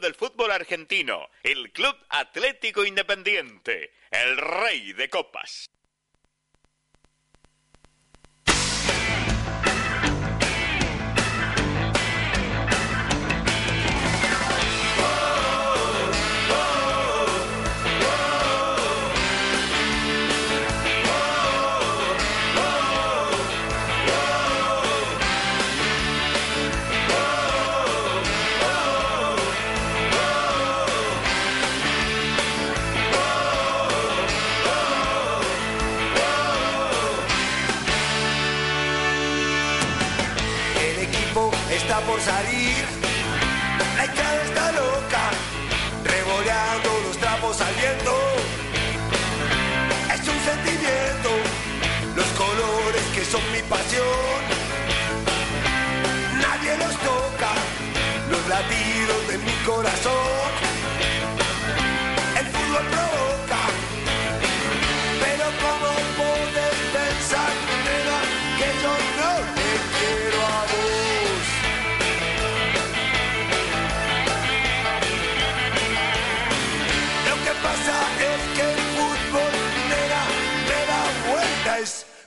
del fútbol argentino, el Club Atlético Independiente, el rey de copas.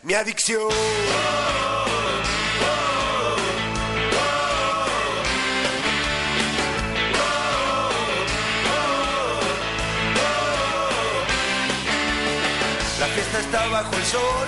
Mi adicción. La fiesta está bajo el sol.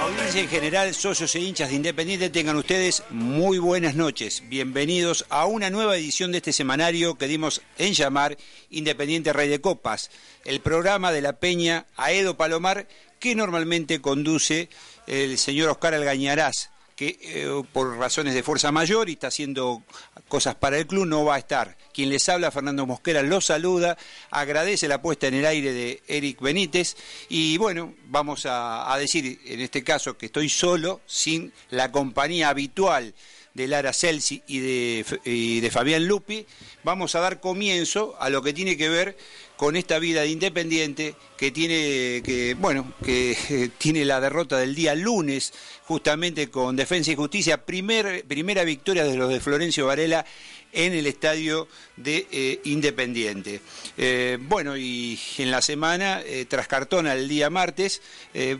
Audiencia en general, socios e hinchas de Independiente, tengan ustedes muy buenas noches. Bienvenidos a una nueva edición de este semanario que dimos en llamar Independiente Rey de Copas, el programa de la Peña Aedo Palomar que normalmente conduce el señor Oscar Algañarás, que eh, por razones de fuerza mayor y está haciendo cosas para el club no va a estar. Quien les habla, Fernando Mosquera, los saluda, agradece la puesta en el aire de Eric Benítez y bueno, vamos a, decir en este caso que estoy solo, sin la compañía habitual de Lara Celsi y de, y de Fabián Lupi, vamos a dar comienzo a lo que tiene que ver con esta vida de Independiente que tiene que bueno que eh, tiene la derrota del día lunes justamente con Defensa y Justicia primer, primera victoria de los de Florencio Varela en el estadio de eh, Independiente. Eh, bueno, y en la semana, tras Cartona el día martes,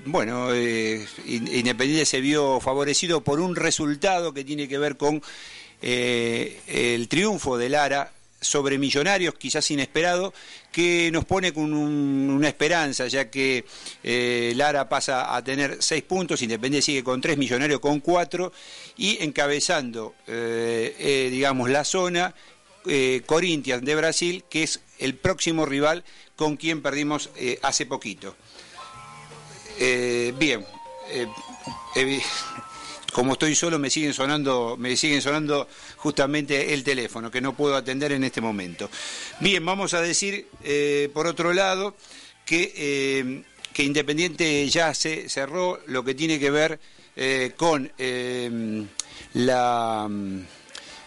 bueno, In- Independiente se vio favorecido por un resultado que tiene que ver con el triunfo de Lara sobre Millonarios, quizás inesperado, que nos pone con un- una esperanza, ya que eh, Lara pasa a tener seis puntos, Independiente sigue con tres, Millonarios con cuatro, y encabezando, eh, eh, digamos, la zona, Corinthians de Brasil, que es el próximo rival con quien perdimos hace poquito. Bien, como estoy solo me siguen sonando, me siguen sonando justamente el teléfono que no puedo atender en este momento. Bien, vamos a decir eh, por otro lado que, eh, que Independiente ya se cerró lo que tiene que ver eh, con la mm,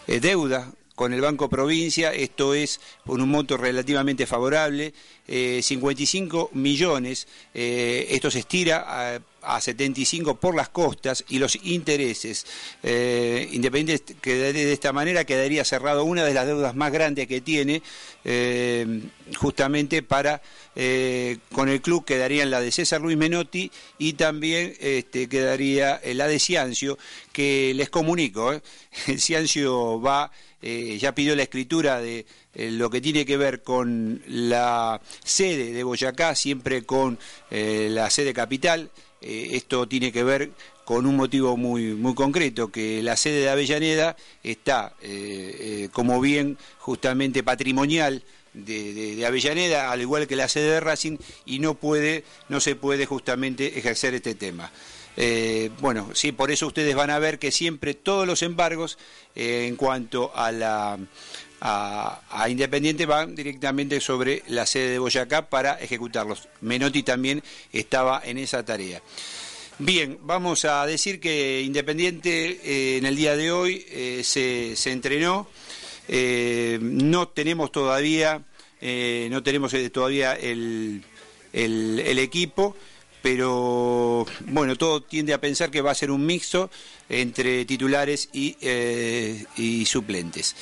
deuda con el Banco Provincia, esto es por un monto relativamente favorable, eh, 55 millones, esto se estira a, a 75 por las costas y los intereses. Eh, Independiente quedaría de esta manera quedaría cerrado una de las deudas más grandes que tiene, eh, justamente para eh, con el club quedarían la de César Luis Menotti y también este, quedaría eh, la de Ciancio, que les comunico. Ciancio va, ya pidió la escritura de lo que tiene que ver con la sede de Boyacá, siempre con la sede capital. Eh, esto tiene que ver con un motivo muy, muy concreto, que la sede de Avellaneda está eh, eh, como bien justamente patrimonial de, Avellaneda, al igual que la sede de Racing, y no puede, no se puede justamente ejercer este tema. Bueno, sí, por eso ustedes van a ver que siempre todos los embargos en cuanto a la a, Independiente van directamente sobre la sede de Boyacá para ejecutarlos. Menotti también estaba en esa tarea. Bien, vamos a decir que Independiente eh, en el día de hoy se, se, entrenó. no tenemos todavía, no tenemos todavía el, el equipo pero bueno, todo tiende a pensar que va a ser un mixto entre titulares y, eh, suplentes.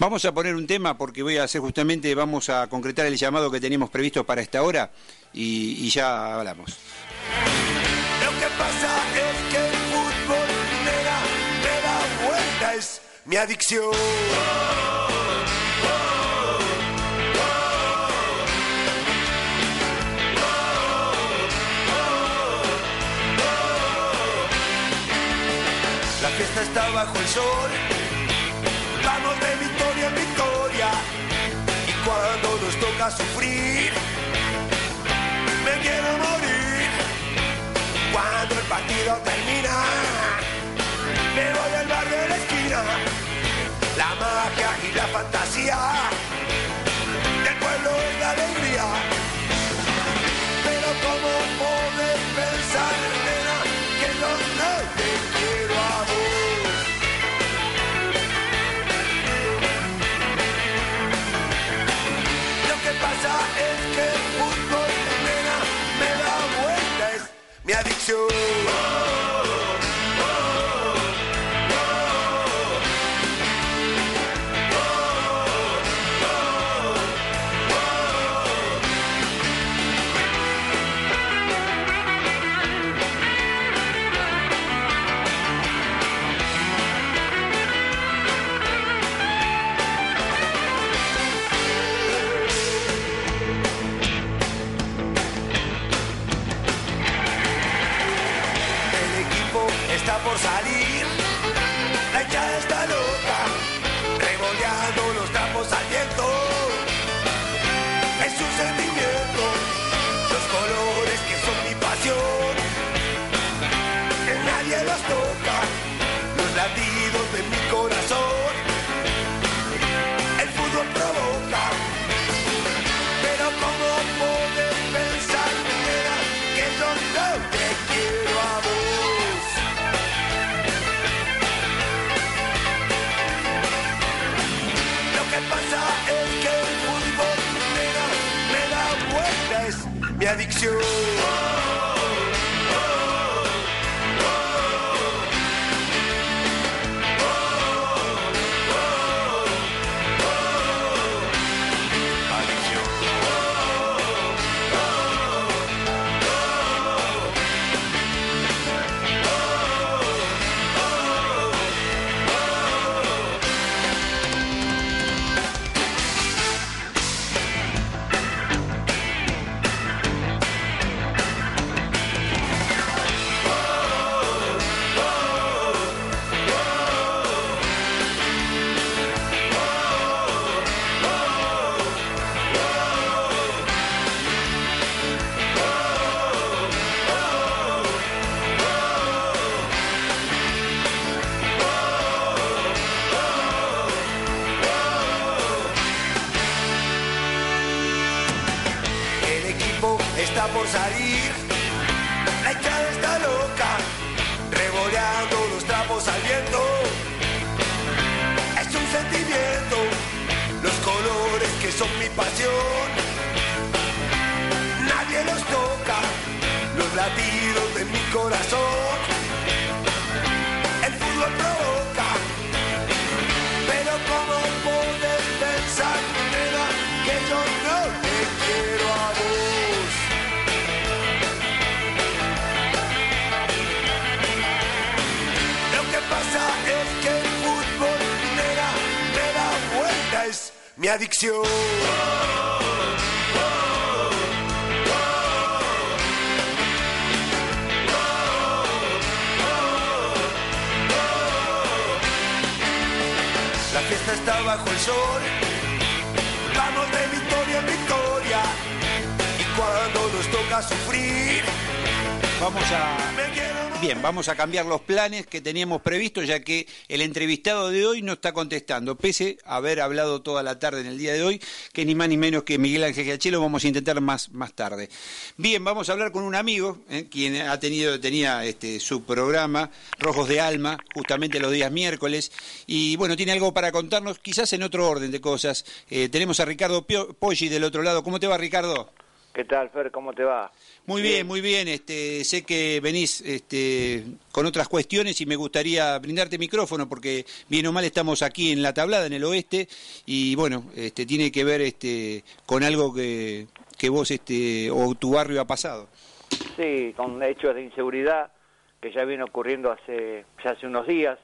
Vamos a poner un tema porque voy a hacer justamente, vamos a concretar el llamado que teníamos previsto para esta hora y, ya hablamos. Lo que pasa es que el fútbol me da, me da vuelta, es mi adicción. Está bajo el sol. Vamos de victoria en victoria. Y cuando nos toca sufrir, me quiero morir. Cuando el partido termina, me voy al bar de la esquina. La magia y la fantasía mi por salir. La hinchada está. you. son mi pasión. Nadie los toca, los latidos de mi corazón. adicción. La fiesta está bajo el sol, vamos de victoria en victoria. Y cuando nos toca sufrir, vamos a bien, vamos a cambiar los planes que teníamos previstos ya que el entrevistado de hoy no está contestando, pese a haber hablado toda la tarde en el día de hoy, que ni más ni menos que Miguel Ángel Giachelo, vamos a intentar más más tarde. Bien, vamos a hablar con un amigo, eh, quien ha tenido tenía este su programa Rojos de Alma, justamente los días miércoles y bueno, tiene algo para contarnos, quizás en otro orden de cosas. Eh, tenemos a Ricardo Poggi del otro lado. ¿Cómo te va, Ricardo? ¿Qué tal, Fer? ¿Cómo te va? Muy bien, muy bien. Este, sé que venís este, con otras cuestiones y me gustaría brindarte micrófono porque bien o mal estamos aquí en la tablada, en el oeste, y bueno, este, tiene que ver este, con algo que, que vos este, o tu barrio ha pasado. Sí, con hechos de inseguridad que ya viene ocurriendo hace, ya hace unos días,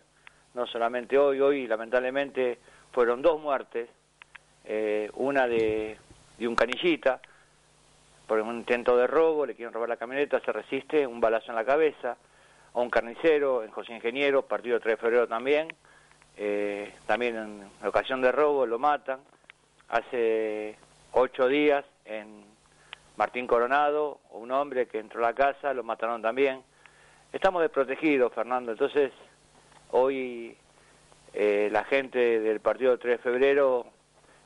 no solamente hoy, hoy lamentablemente fueron dos muertes, eh, una de, de un canillita, por un intento de robo, le quieren robar la camioneta, se resiste, un balazo en la cabeza, a un carnicero, en José Ingeniero, partido 3 de febrero también, eh, también en ocasión de robo lo matan, hace ocho días en Martín Coronado, un hombre que entró a la casa, lo mataron también. Estamos desprotegidos, Fernando, entonces hoy eh, la gente del partido 3 de febrero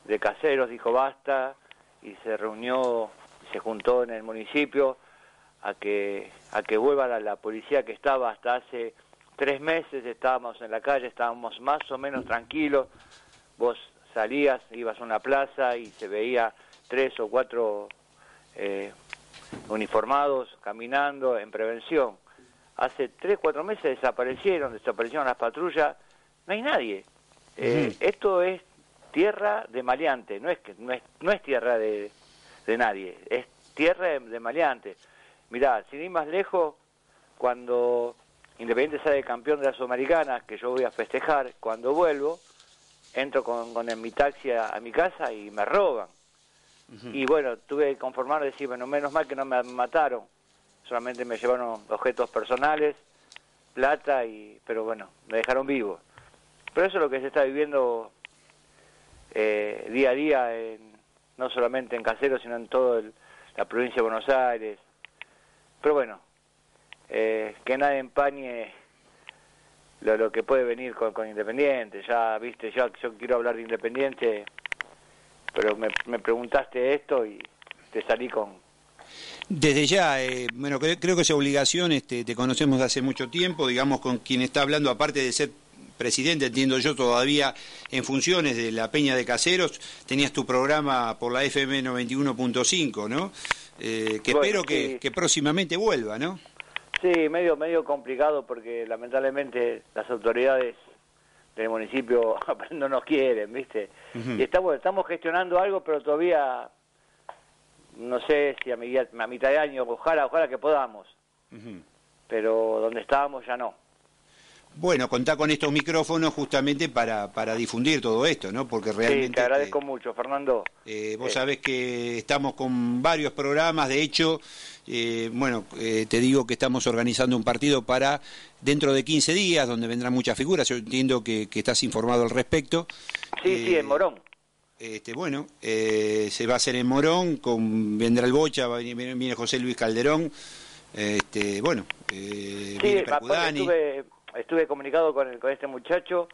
de Caseros dijo basta y se reunió se juntó en el municipio a que, a que vuelva la, la policía que estaba hasta hace tres meses, estábamos en la calle, estábamos más o menos tranquilos, vos salías, ibas a una plaza y se veía tres o cuatro eh, uniformados caminando en prevención. Hace tres, cuatro meses desaparecieron, desaparecieron las patrullas, no hay nadie. Eh, Esto es tierra de maleante, no es, que, no es, no es tierra de, de nadie, es tierra de, de maleantes. Mirá, sin ir más lejos, cuando Independiente sale campeón de la Sudamericana, que yo voy a festejar, cuando vuelvo, entro con, con en mi taxi a, a mi casa y me roban. Y bueno, tuve que conformarme y decir, bueno, menos mal que no me mataron, solamente me llevaron objetos personales, plata, y pero bueno, me dejaron vivo. Pero eso es lo que se está viviendo eh, día a día en, no solamente en Caseros, sino en toda la provincia de Buenos Aires. Pero bueno, eh, que nadie empañe lo, que puede venir con, Independiente. Ya, viste, yo, quiero hablar de Independiente, pero me, me preguntaste esto y te salí con, desde ya, eh, bueno, creo, que esa obligación este, te conocemos de hace mucho tiempo, digamos, con quien está hablando, aparte de ser presidente, entiendo yo, todavía en funciones de la Peña de Caseros, tenías tu programa por la FM 91.5, ¿no? Eh, que Bueno, espero que, sí. que próximamente vuelva, ¿no? Sí, medio medio complicado porque lamentablemente las autoridades del municipio no nos quieren, ¿viste? Y estamos estamos gestionando algo, pero todavía no sé si a, mi- a mitad de año, ojalá, ojalá que podamos, pero donde estábamos ya no. Bueno, contá con estos micrófonos justamente para, para difundir todo esto, ¿no? Porque realmente... sí, te agradezco este, mucho, Fernando. Eh, vos Eh, sabés que estamos con varios programas, de hecho, eh, bueno, eh, te digo que estamos organizando un partido para dentro de 15 días, donde vendrán muchas figuras, yo entiendo que, que estás informado al respecto. Sí, sí, Eh, en Morón. Este, bueno, eh, se va a hacer en Morón, con, vendrá el Bocha, viene, viene José Luis Calderón, este, bueno, eh, Sí, viene Percudani. estuve, estuve comunicado con, el- con este muchacho,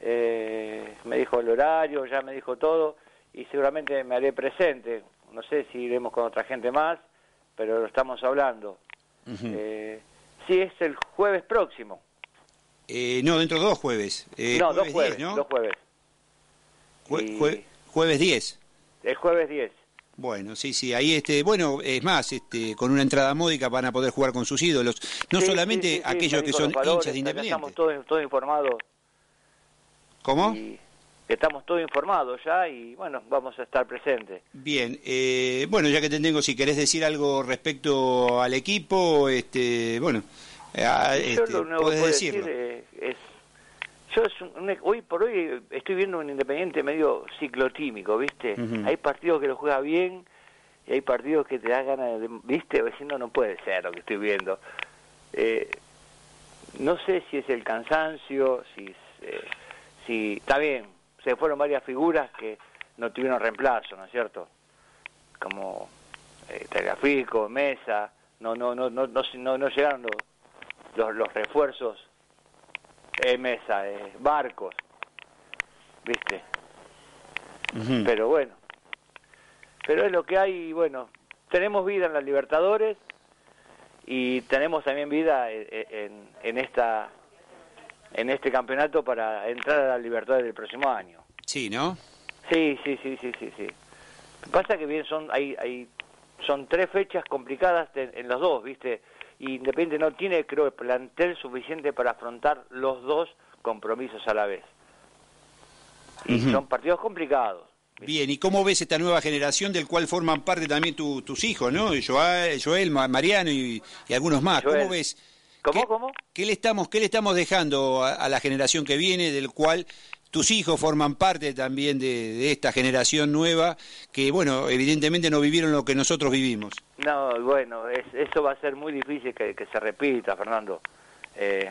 eh, me dijo el horario, ya me dijo todo, y seguramente me haré presente. No sé si iremos con otra gente más, pero lo estamos hablando. Eh, sí, es el jueves próximo. Eh, no, dentro de dos jueves. Eh, no, dos jueves, 10, ¿no? dos jueves. Jue- jue- jueves 10. El jueves 10. Bueno, sí, sí, ahí este, bueno, es más, este, con una entrada módica van a poder jugar con sus ídolos, no Sí, solamente sí, sí, sí, aquellos que son valores, hinchas de Independiente. Estamos todos, informados. ¿Cómo? Y estamos todos informados ya y bueno, vamos a estar presentes. Bien, eh, bueno, ya que te tengo, si querés decir algo respecto al equipo, este, bueno, eh, ah, yo este, lo único que podés puedo decirlo. decir eh, es yo es un- hoy por hoy estoy viendo un independiente medio ciclotímico viste hay partidos que lo juega bien y hay partidos que te da ganas de viste diciendo no puede ser lo que estoy viendo. Eh, no sé si es el cansancio si eh, si está bien se fueron varias figuras que no tuvieron reemplazo no es cierto como eh, Tagliafico, Mesa, no no no no no, no, no llegaron los, los, los refuerzos eh, mesa, eh, barcos, viste. Pero bueno, pero es lo que hay, y bueno, tenemos vida en la Libertadores y tenemos también vida en, en, en esta en este campeonato para entrar a la Libertadores del próximo año. Sí, ¿no? Sí, sí, sí, sí, sí, sí. Pasa que bien son hay, hay son tres fechas complicadas de- en los dos, ¿viste? Y Independiente no tiene, creo, el plantel suficiente para afrontar los dos compromisos a la vez. Y son partidos complicados. Bien, ¿y cómo ves esta nueva generación del cual forman parte también tu- tus hijos, ¿no? Joel, Joel Ma- Mariano y, y algunos más. Joel. ¿Cómo ves? ¿Cómo, ¿Qué, cómo? ¿qué le estamos, qué le estamos dejando a, a la generación que viene, del cual tus hijos forman parte también de, de esta generación nueva, que, bueno, evidentemente no vivieron lo que nosotros vivimos? No, bueno, es- eso va a ser muy difícil que, que se repita, Fernando. Eh,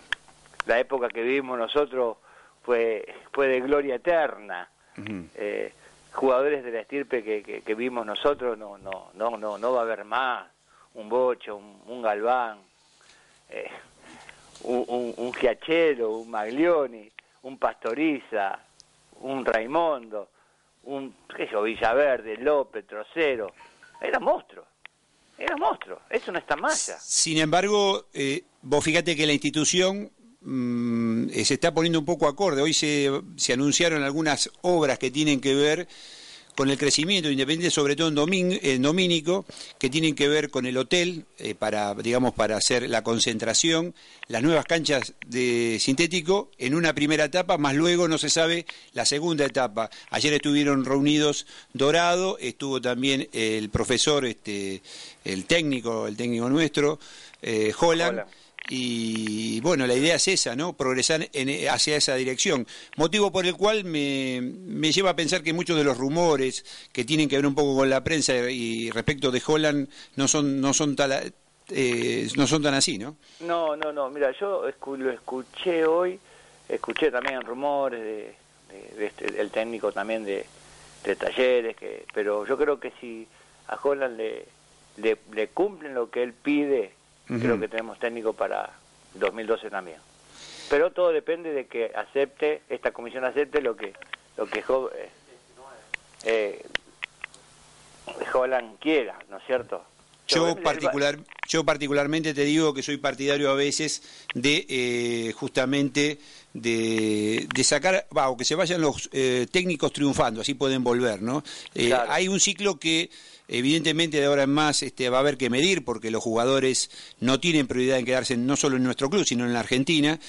la época que vivimos nosotros fue, fue de gloria eterna. Eh, jugadores de la estirpe que, que, que vimos nosotros no, no, no, no, no va a haber más. Un Bocho, un, un Galván, eh, un, un, un Giachero, un Maglioni, un Pastoriza, un Raimondo, un qué yo, Villaverde, López, Trocero. Era monstruo. Era monstruo. Eso no está más allá. Sin embargo, eh, vos fíjate que la institución mm, eh, se está poniendo un poco acorde. Hoy se, se anunciaron algunas obras que tienen que ver con el crecimiento de independiente, sobre todo en, domin- en Domínico, que tienen que ver con el hotel, eh, para, digamos, para hacer la concentración, las nuevas canchas de sintético en una primera etapa, más luego no se sabe la segunda etapa. Ayer estuvieron reunidos Dorado, estuvo también el profesor, este, el técnico, el técnico nuestro, eh. Holland. Y bueno, la idea es esa, ¿no? Progresar en- hacia esa dirección. Motivo por el cual me, me lleva a pensar que muchos de los rumores que tienen que ver un poco con la prensa y respecto de Holland no son no son tal, eh, no son tan así, ¿no? No, no, no. Mira, yo escu- lo escuché hoy, escuché también rumores de, de- este- del técnico también de, de talleres, que, pero yo creo que si a Holland le, le, le cumplen lo que él pide, Creo que tenemos técnico para 2012 también. Pero todo depende de que acepte, esta comisión acepte lo que, lo que Jo- eh, eh, Holland quiera, ¿no es cierto? Yo, particular, yo particularmente te digo que soy partidario a veces de eh, justamente de, de sacar, va, o que se vayan los eh, técnicos triunfando, así pueden volver, ¿no? Eh, Claro. Hay un ciclo que evidentemente de ahora en más este, va a haber que medir porque los jugadores no tienen prioridad en quedarse no solo en nuestro club, sino en la Argentina.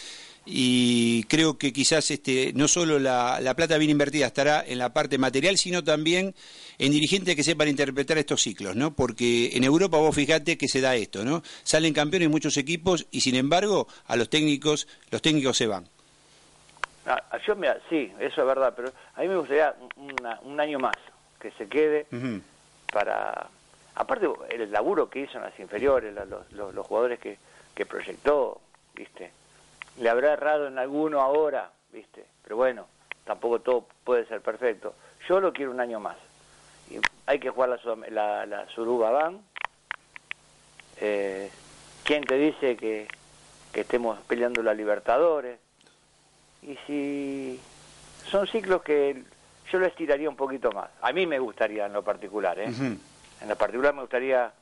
Y creo que quizás este, no solo la, la plata bien invertida estará en la parte material, sino también en dirigentes que sepan interpretar estos ciclos, ¿no? Porque en Europa vos fijate que se da esto, ¿no? Salen campeones muchos equipos y sin embargo a los técnicos, los técnicos se van. Ah, yo, mira, sí, eso es verdad, pero a mí me gustaría una- un año más que se quede. Para... Aparte, el laburo que hizo en las inferiores, los, los- jugadores que, que proyectó, ¿viste? Le habrá errado en alguno ahora, ¿viste? Pero bueno, tampoco todo puede ser perfecto. Yo lo quiero un año más. Hay que jugar la, la, Suruba Ban. Eh, ¿Quién te dice que, que estemos peleando la Libertadores? Y si son ciclos que yo lo estiraría un poquito más. A mí me gustaría en lo particular, ¿eh? En lo particular me gustaría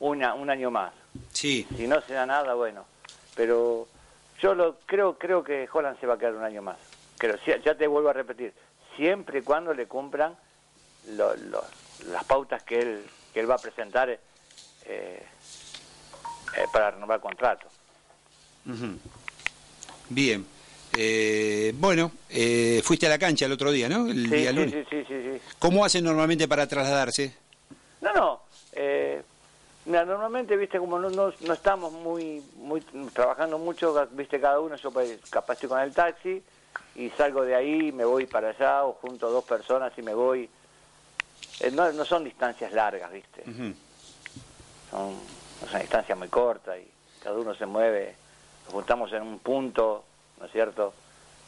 una, un año más. Sí, Si no se da nada, bueno. Pero yo lo creo creo que Holland se va a quedar un año más. Pero si- ya te vuelvo a repetir, siempre y cuando le cumplan lo- lo- las pautas que él, que él va a presentar eh, eh, para renovar contrato. Ujú. Bien. Eh, bueno, eh, fuiste a la cancha el otro día, ¿no? El Sí, día sí, lunes. sí, sí, sí, sí. ¿Cómo hacen normalmente para trasladarse? No, no. Eh, mira, normalmente, viste, como no, no, no estamos muy, muy trabajando mucho, viste, cada uno, yo pues, capaz estoy con el taxi y salgo de ahí, me voy para allá o junto a dos personas y me voy. Eh, no, no son distancias largas, viste. Son, es una distancia muy corta y cada uno se mueve. Nos juntamos en un punto, ¿no es cierto?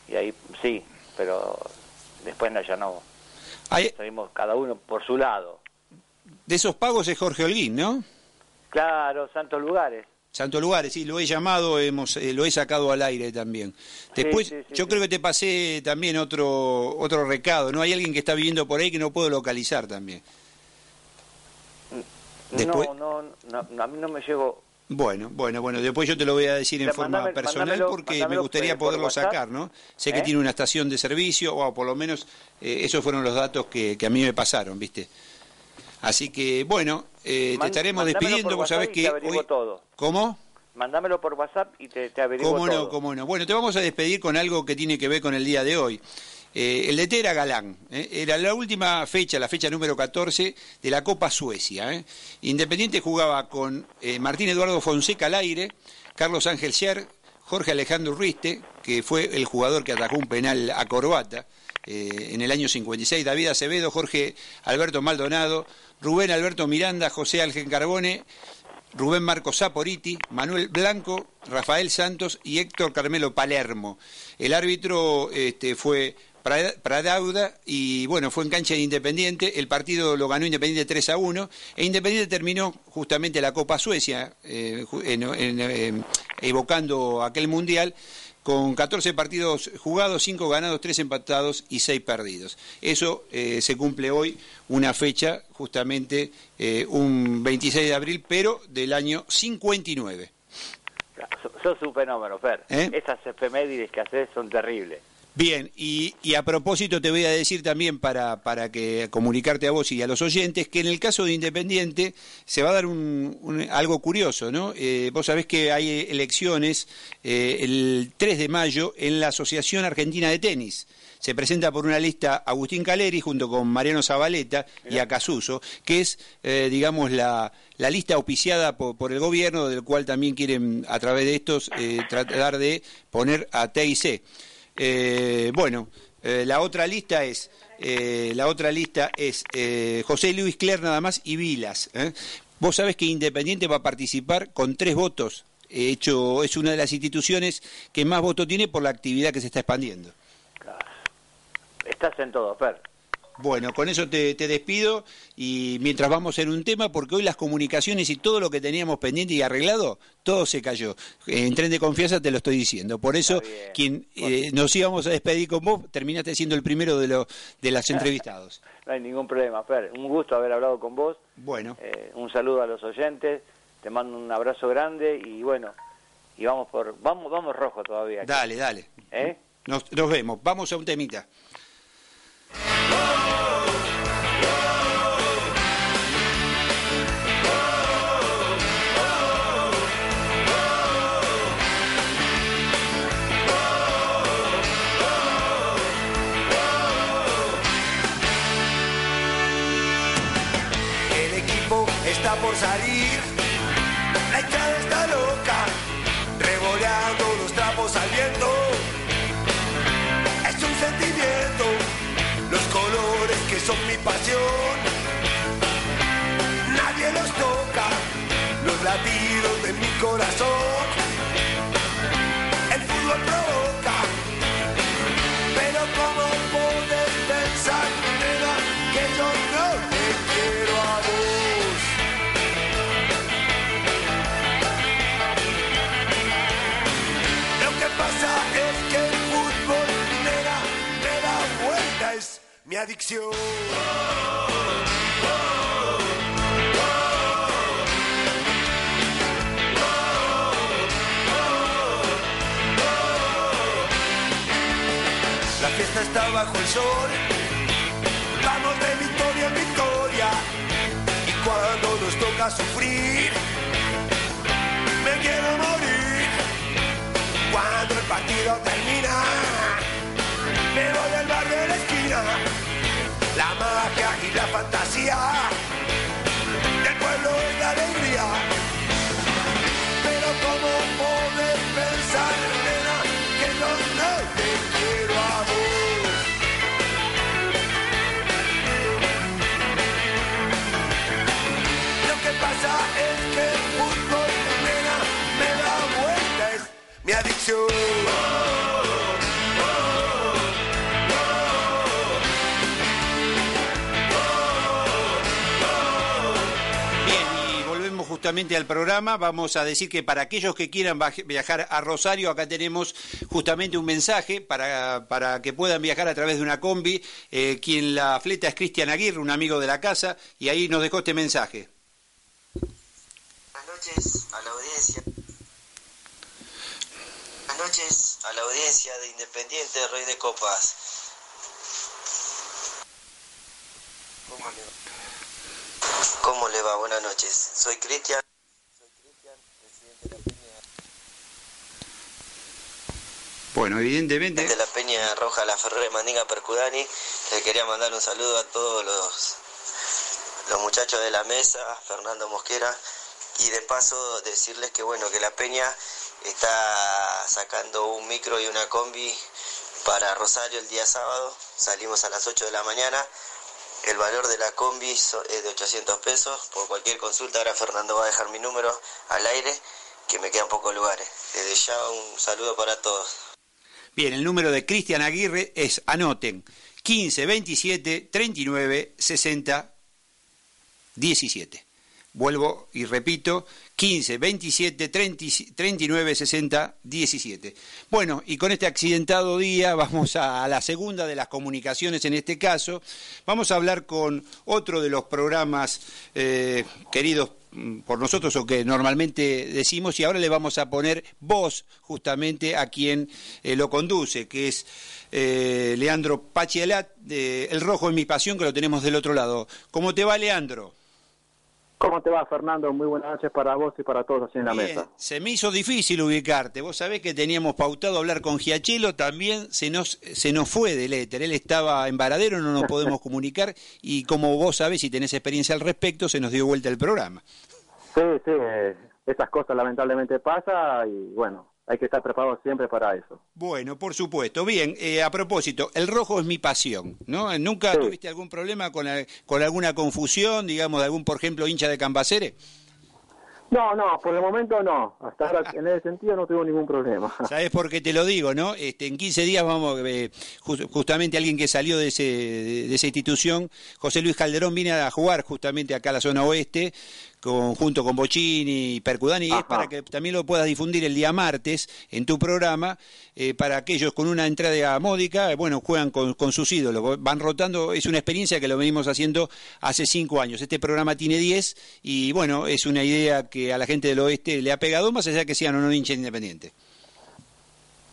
Y ahí sí, pero después no, ya no. Hay- Salimos cada uno por su lado. de esos pagos es Jorge Holguín, ¿no? Claro, Santos Lugares. Santos Lugares, sí, lo he llamado, hemos, eh, lo he sacado al aire también. Después, sí, sí, yo creo que te pasé también otro otro recado, ¿no? Hay alguien que está viviendo por ahí que no puedo localizar también. Después- No, no, no, a mí no me llegó. Bueno, bueno, bueno, después yo te lo voy a decir en forma mandame- personal mandamelo- porque me gustaría poderlo WhatsApp. sacar, ¿no? Sé que ¿Eh? tiene una estación de servicio, o por lo menos eh, esos fueron los datos que, que a mí me pasaron, ¿viste? Así que, bueno, eh, te estaremos despidiendo, vos sabés que hoy... todo. ¿Cómo? Mándamelo por WhatsApp y te, te averiguo ¿Cómo todo. no, cómo no? Bueno, te vamos a despedir con algo que tiene que ver con el día de hoy. Eh, el DT era Galán, ¿eh? era la última fecha, la fecha número 14 de la Copa Suecia. ¿eh? Independiente jugaba con eh, Martín Eduardo Fonseca al aire, Carlos Ángel Scher, Jorge Alejandro Ruiste, que fue el jugador que atajó un penal a Corbata en el año 56, David Acevedo, Jorge Alberto Maldonado, Rubén Alberto Miranda, José Algen Carbone, Rubén Marcos Saporiti, Manuel Blanco, Rafael Santos y Héctor Carmelo Palermo. El árbitro este, fue Pradauda y bueno, fue en cancha de Independiente. El partido lo ganó Independiente 3 a 1 e Independiente terminó justamente la Copa Suecia, eh, en- en- evocando aquel mundial. Con 14 partidos jugados, 5 ganados, 3 empatados y 6 perdidos. Eso eh, se cumple hoy, una fecha, justamente eh, un 26 de abril, pero del año 59. So- Sos un fenómeno, Fer. ¿Eh? Esas efemérides que haces son terribles. Bien, y, y a propósito te voy a decir también para, para que comunicarte a vos y a los oyentes que en el caso de Independiente se va a dar un, un- algo curioso, ¿no? Eh, vos sabés que hay elecciones eh, el 3 de mayo en la Asociación Argentina de Tenis. Se presenta por una lista Agustín Caleri junto con Mariano Zabaleta y Acasuso, que es, eh, digamos, la, la lista auspiciada por, por el gobierno, del cual también quieren, a través de estos, tratar de poner a TIC. Eh, bueno, eh, la otra lista es eh, la otra lista es eh, José Luis Cler nada más y Vilas. Vos sabés que Independiente va a participar con tres votos. Hecho, es una de las instituciones que más votos tiene por la actividad que se está expandiendo. Estás en todo, Fer. Bueno, con eso te, te despido y mientras vamos en un tema, porque hoy las comunicaciones y todo lo que teníamos pendiente y arreglado, todo se cayó. En tren de confianza te lo estoy diciendo. Por eso, quien eh, nos íbamos a despedir con vos, terminaste siendo el primero de, los de los entrevistados. No hay ningún problema, Fer. Un gusto haber hablado con vos. Bueno, Eh, un saludo a los oyentes. Te mando un abrazo grande y bueno, y vamos por vamos vamos rojo todavía. dale, dale. ¿Eh? Nos, nos vemos. Vamos a un temita. El salir, la hinchada está loca, revoleando los trapos al viento. Es un sentimiento, los colores que son mi pasión. Nadie los toca, los latidos de mi corazón. Mi adicción. La fiesta está bajo el sol. Vamos de victoria en victoria. Y cuando nos toca sufrir, me quiero morir. Cuando el partido termina, me voy al la magia y la fantasía del pueblo es la alegría. Pero cómo poder pensar, nena, que no te quiero a vos. Lo que pasa es que el fútbol, nena, me da vuelta, es mi adicción. Justamente al programa, vamos a decir que para aquellos que quieran viajar a Rosario, acá tenemos justamente un mensaje para, para que puedan viajar a través de una combi. Eh, quien la fleta es Cristian Aguirre, un amigo de la casa, y ahí nos dejó este mensaje. Buenas noches a la audiencia. Buenas noches a la audiencia de Independiente Rey de Copas. ¿Cómo le? ¿Cómo le va? Buenas noches. Soy Cristian. Soy Cristian, presidente de la Peña. Bueno, evidentemente. De la Peña Roja La Ferrera Mandinga Percudani. Le quería mandar un saludo a todos los, los muchachos de la mesa, Fernando Mosquera. Y de paso decirles que bueno, que la Peña está sacando un micro y una combi para Rosario el día sábado. Salimos a las 8 de la mañana. El valor de la combi es de 800 pesos. Por cualquier consulta, ahora Fernando va a dejar mi número al aire, que me quedan pocos lugares. Desde ya un saludo para todos. Bien, el número de Cristian Aguirre es, anoten, 15 27 39 60 17. Vuelvo y repito, 15, 27, 30, 39, 60, 17. Bueno, y con este accidentado día vamos a, la segunda de las comunicaciones en este caso. Vamos a hablar con otro de los programas eh, queridos mm, por nosotros o que normalmente decimos y ahora le vamos a poner voz justamente a quien eh, lo conduce, que es eh, Leandro Pachielat, El Rojo en mi pasión, que lo tenemos del otro lado. ¿Cómo te va, Leandro? ¿Cómo te va, Fernando? Muy buenas noches para vos y para todos así en la mesa. Se me hizo difícil ubicarte. Vos sabés que teníamos pautado hablar con Giachelo, también se nos, se nos fue del éter. Él estaba en Varadero, no nos podemos comunicar y como vos sabés y tenés experiencia al respecto, se nos dio vuelta el programa. Sí, sí, eh, esas cosas lamentablemente pasan y bueno, hay que estar preparado siempre para eso. Bueno, por supuesto. Bien, eh, a propósito, el rojo es mi pasión, ¿no? ¿Nunca tuviste algún problema con, con alguna confusión, digamos, de algún, por ejemplo, hincha de Cambacere? No, no, por el momento no. Hasta ahora en ese sentido no tengo ningún problema. ¿Sabes por qué te lo digo, no? Este, en 15 días vamos, eh, justamente alguien que salió de, ese, de esa institución, José Luis Calderón, viene a jugar justamente acá a la zona oeste, junto con Bocini y Percudani, es para que también lo puedas difundir el día martes en tu programa, eh, para aquellos con una entrada módica, eh, bueno, juegan con, sus ídolos, van rotando, es una experiencia que lo venimos haciendo hace cinco años. Este programa tiene diez y bueno, es una idea que a la gente del oeste le ha pegado, más allá que sean o no hinchas independientes.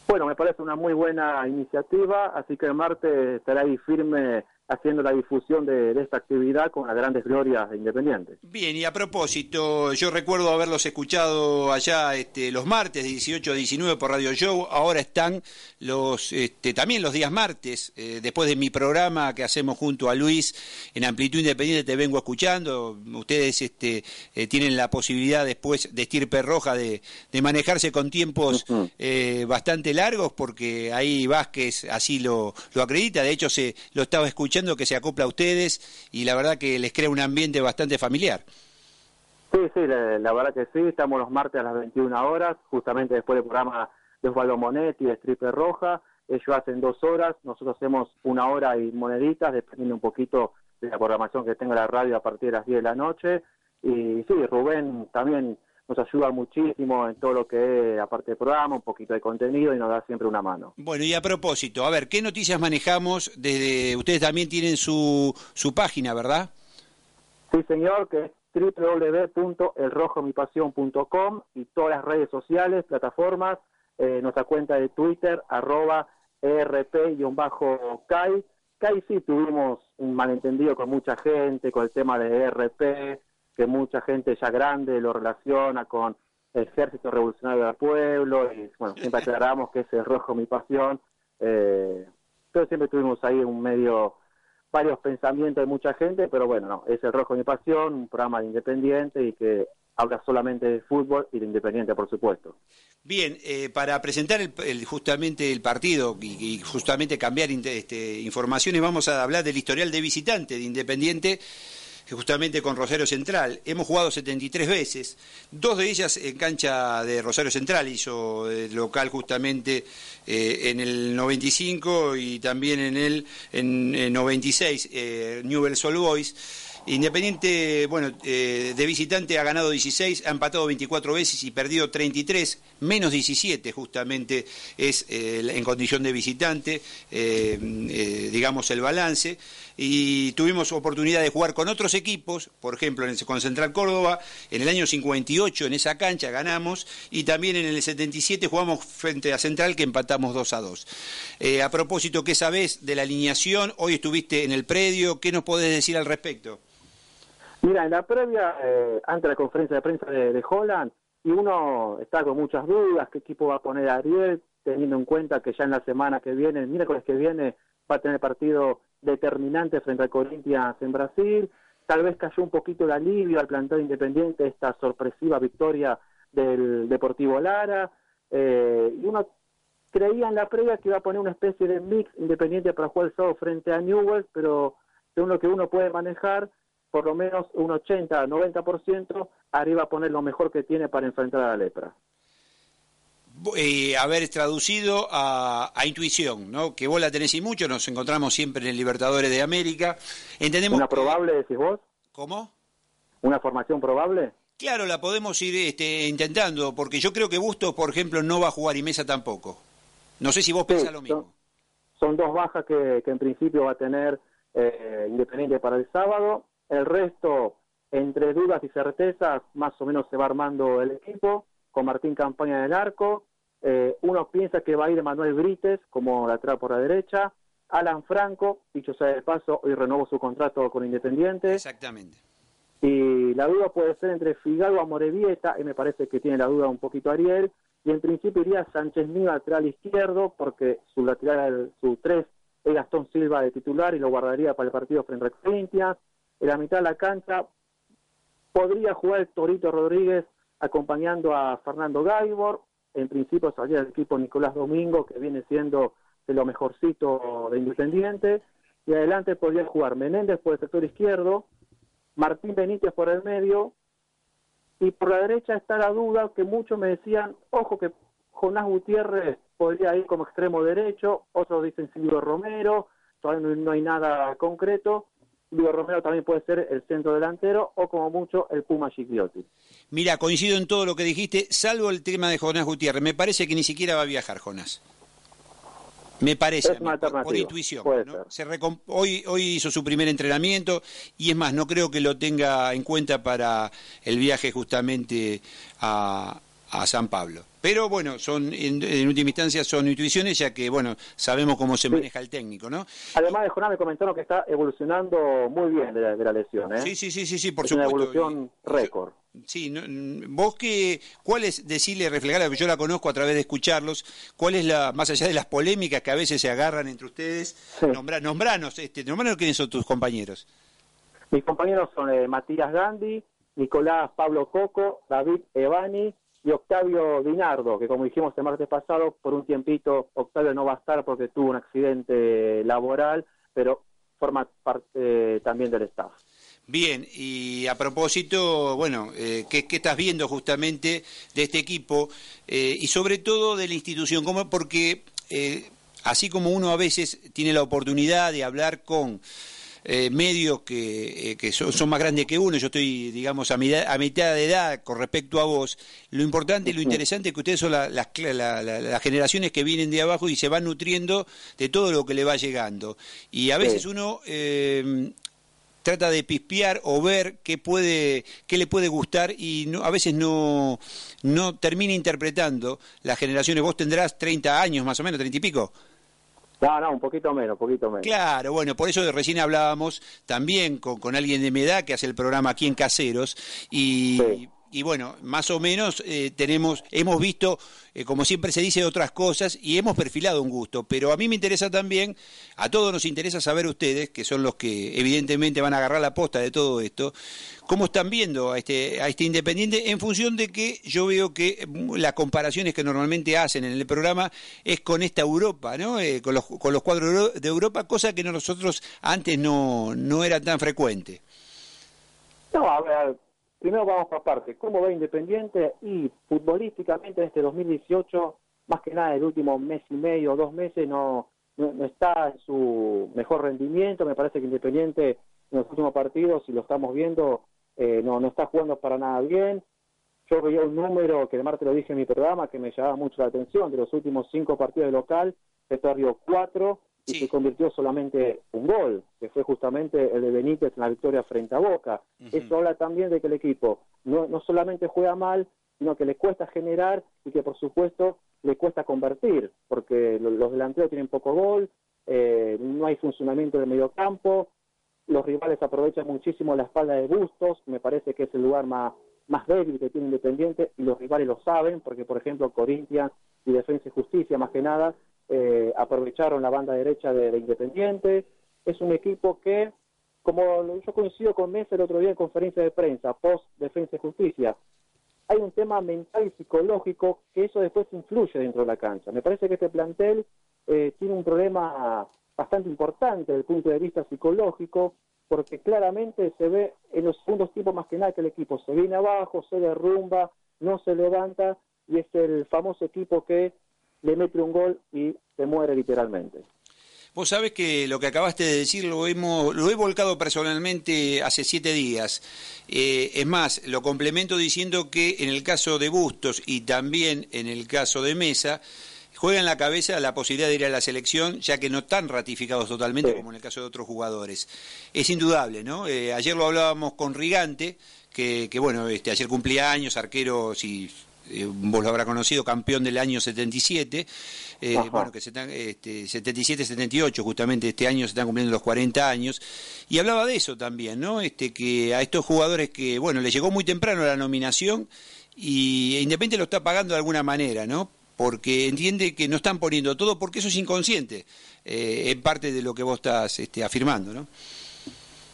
Bueno, me parece una muy buena iniciativa, así que el martes estará ahí firme haciendo la difusión de, esta actividad con las grandes glorias de Independiente. Bien, y a propósito, yo recuerdo haberlos escuchado allá este, los martes de 18 a 19 por Radio Show, ahora están los este, también los días martes, eh, después de mi programa que hacemos junto a Luis en Amplitud Independiente, te vengo escuchando, ustedes este, eh, tienen la posibilidad después de estirpe roja de, manejarse con tiempos eh, bastante largos, porque ahí Vázquez así lo, lo acredita, de hecho se lo estaba escuchando que se acopla a ustedes y la verdad que les crea un ambiente bastante familiar. Sí, sí, la, verdad que sí, estamos los martes a las 21 horas, justamente después del programa de Osvaldo Monetti de Stripe Roja, ellos hacen dos horas, nosotros hacemos una hora y moneditas, dependiendo un poquito de la programación que tenga la radio a partir de las 10 de la noche, y sí, Rubén también nos ayuda muchísimo en todo lo que es, aparte del programa, un poquito de contenido y nos da siempre una mano. Bueno, y a propósito, a ver, ¿qué noticias manejamos desde... Ustedes también tienen su, su página, ¿verdad? Sí, señor, que es www.elrojomipasión.com y todas las redes sociales, plataformas, eh, nuestra cuenta de Twitter, arroba ERP-CAI. CAI sí tuvimos un malentendido con mucha gente, con el tema de ERP, que mucha gente ya grande lo relaciona con el Ejército Revolucionario del Pueblo, y bueno, siempre aclaramos que es el rojo mi pasión, eh, pero siempre tuvimos ahí un medio, varios pensamientos de mucha gente, pero bueno, no, es el rojo mi pasión, un programa de independiente y que habla solamente de fútbol y de independiente, por supuesto. Bien, eh, para presentar el, justamente el partido y, justamente cambiar este, informaciones, vamos a hablar del historial de visitante de Independiente justamente con Rosario Central. Hemos jugado 73 veces, dos de ellas en cancha de Rosario Central, hizo el local justamente eh, en el 95 y también en el en, 96, eh, Newell's Old Boys. Independiente, bueno, eh, de visitante ha ganado 16, ha empatado 24 veces y perdido 33, menos 17 justamente es eh, en condición de visitante, eh, digamos el balance. Y tuvimos oportunidad de jugar con otros equipos, por ejemplo en el, con Central Córdoba, en el año 58 en esa cancha ganamos y también en el 77 jugamos frente a Central que empatamos 2 a 2. a propósito, ¿qué sabés de la alineación? Hoy estuviste en el predio, ¿qué nos podés decir al respecto? Mira, en la previa, eh, antes de la conferencia de prensa de, Holland, y uno está con muchas dudas, qué equipo va a poner Ariel, teniendo en cuenta que ya en la semana que viene, el miércoles que viene, va a tener partido determinante frente al Corinthians en Brasil. Tal vez cayó un poquito de alivio al plantel independiente esta sorpresiva victoria del Deportivo Lara. Eh, y uno creía en la previa que iba a poner una especie de mix independiente para jugar el sábado frente a Newell's, pero según lo que uno puede manejar, por lo menos un 80, 90%, arriba a poner lo mejor que tiene para enfrentar a la lepra. Eh, haber traducido a, intuición, ¿no? Que vos la tenés y mucho, nos encontramos siempre en el Libertadores de América. Entendemos ¿Una probable, decís vos? ¿Cómo? ¿Una formación probable? Claro, la podemos ir este, intentando, porque yo creo que Bustos, por ejemplo, no va a jugar y Mesa tampoco. No sé si vos pensás lo mismo. Son, dos bajas que, en principio va a tener eh, Independiente para el sábado. El resto, entre dudas y certezas, más o menos se va armando el equipo, con Martín Campaña en el arco. Eh, uno piensa que va a ir Manuel Brites como lateral por la derecha. Alan Franco, dicho sea de paso, hoy renovó su contrato con Independiente. Exactamente. Y la duda puede ser entre Fidalgo a Morevieta, y me parece que tiene la duda un poquito Ariel. Y en principio iría Sánchez Mío lateral izquierdo, porque su lateral, su 3 es Gastón Silva de titular y lo guardaría para el partido frente a Corinthians en la mitad de la cancha podría jugar el Torito Rodríguez acompañando a Fernando Gaibor, en principio salía el equipo Nicolás Domingo, que viene siendo de lo mejorcito de Independiente, y adelante podría jugar Menéndez por el sector izquierdo, Martín Benítez por el medio, y por la derecha está la duda que muchos me decían, ojo que Jonás Gutiérrez podría ir como extremo derecho, otros dicen Silvio Romero, todavía no hay nada concreto, Luis Romero también puede ser el centro delantero o como mucho el Puma Gigliotti. Mira, coincido en todo lo que dijiste, salvo el tema de Jonás Gutiérrez. Me parece que ni siquiera va a viajar Jonás. Me parece, por, intuición. hoy, hoy hizo su primer entrenamiento y es más, no creo que lo tenga en cuenta para el viaje justamente a, a San Pablo. Pero bueno, son en, última instancia son intuiciones, ya que bueno, sabemos cómo se maneja el técnico, ¿no? Además de Jonás me comentaron que está evolucionando muy bien de la, lesión, ¿eh? Sí, sí, sí, sí, sí por es supuesto. Una evolución récord. Sí, vos que, ¿cuál es, decirle, reflejarla, porque yo la conozco a través de escucharlos, cuál es la, más allá de las polémicas que a veces se agarran entre ustedes, nombranos, este, nombranos quiénes son tus compañeros. Mis compañeros son eh, Matías Gandhi, Nicolás Pablo Coco, David Evani, y Octavio Dinardo, que como dijimos el martes pasado, por un tiempito Octavio no va a estar porque tuvo un accidente laboral, pero forma parte también del staff. Bien, y a propósito, bueno, eh, ¿qué, estás viendo justamente de este equipo eh, y sobre todo de la institución? ¿Cómo? Porque eh, así como uno a veces tiene la oportunidad de hablar con eh, medios que, eh, son, más grandes que uno, yo estoy, digamos, a, a mitad de edad con respecto a vos, lo importante y lo interesante es que ustedes son las, generaciones que vienen de abajo y se van nutriendo de todo lo que le va llegando. Y a veces uno... Eh, trata de pispear o ver qué puede qué le puede gustar y no, a veces no no termina interpretando las generaciones. Vos tendrás 30 años más o menos 30 y pico no, no, un poquito menos, un poquito menos. Claro, bueno, por eso recién hablábamos también con, con alguien de mi edad que hace el programa aquí en Caseros y y bueno, más o menos eh, tenemos, hemos visto, eh, como siempre se dice, otras cosas y hemos perfilado un gusto. Pero a mí me interesa también, a todos nos interesa saber ustedes, que son los que evidentemente van a agarrar la posta de todo esto, cómo están viendo a este, a este Independiente en función de que yo veo que mm, las comparaciones que normalmente hacen en el programa es con esta Europa, ¿no? Eh, con, los, con los cuadros de Europa, cosa que nosotros antes no, no era tan frecuente. No, a ver Primero vamos por parte, ¿cómo ve Independiente? Y futbolísticamente en este 2018, más que nada el último mes y medio dos meses, no, no, está en su mejor rendimiento. Me parece que Independiente en los últimos partidos, y lo estamos viendo, eh, no, no está jugando para nada bien. Yo veía un número que además te lo dije en mi programa que me llamaba mucho la atención, de los últimos cinco partidos de local, se perdió cuatro y se convirtió solamente un gol, que fue justamente el de Benítez en la victoria frente a Boca. Eso habla también de que el equipo no, no solamente juega mal, sino que le cuesta generar y que por supuesto le cuesta convertir, porque los delanteros tienen poco gol, eh, no hay funcionamiento del medio campo, los rivales aprovechan muchísimo la espalda de Bustos, me parece que es el lugar más, más débil que tiene Independiente y los rivales lo saben, porque por ejemplo Corinthians y Defensa y Justicia más que nada eh, aprovecharon la banda derecha de, Independiente, es un equipo que, como yo coincido con Mesa el otro día en conferencia de prensa, post Defensa y Justicia, hay un tema mental y psicológico que eso después influye dentro de la cancha. Me parece que este plantel eh, tiene un problema bastante importante desde el punto de vista psicológico, porque claramente se ve en los segundos tiempos más que nada que el equipo se viene abajo, se derrumba, no se levanta y es el famoso equipo que le mete un gol y se muere literalmente. Vos sabés que lo que acabaste de decir lo, hemos, lo he volcado personalmente hace siete días. Eh, es más, lo complemento diciendo que en el caso de Bustos y también en el caso de Mesa, juega en la cabeza la posibilidad de ir a la selección, ya que no están ratificados totalmente como en el caso de otros jugadores. Es indudable, ¿no? Eh, ayer lo hablábamos con Rigante, que, que bueno, este, ayer cumplía años, arquero, si eh, vos lo habrá conocido, campeón del año 77, eh, bueno, que se están, este, 77-78, justamente este año se están cumpliendo los 40 años, y hablaba de eso también, ¿no? Este, que a estos jugadores que, bueno, le llegó muy temprano la nominación y Independiente lo está pagando de alguna manera, ¿no? Porque entiende que no están poniendo todo, porque eso es inconsciente, eh, en parte de lo que vos estás este, afirmando, ¿no?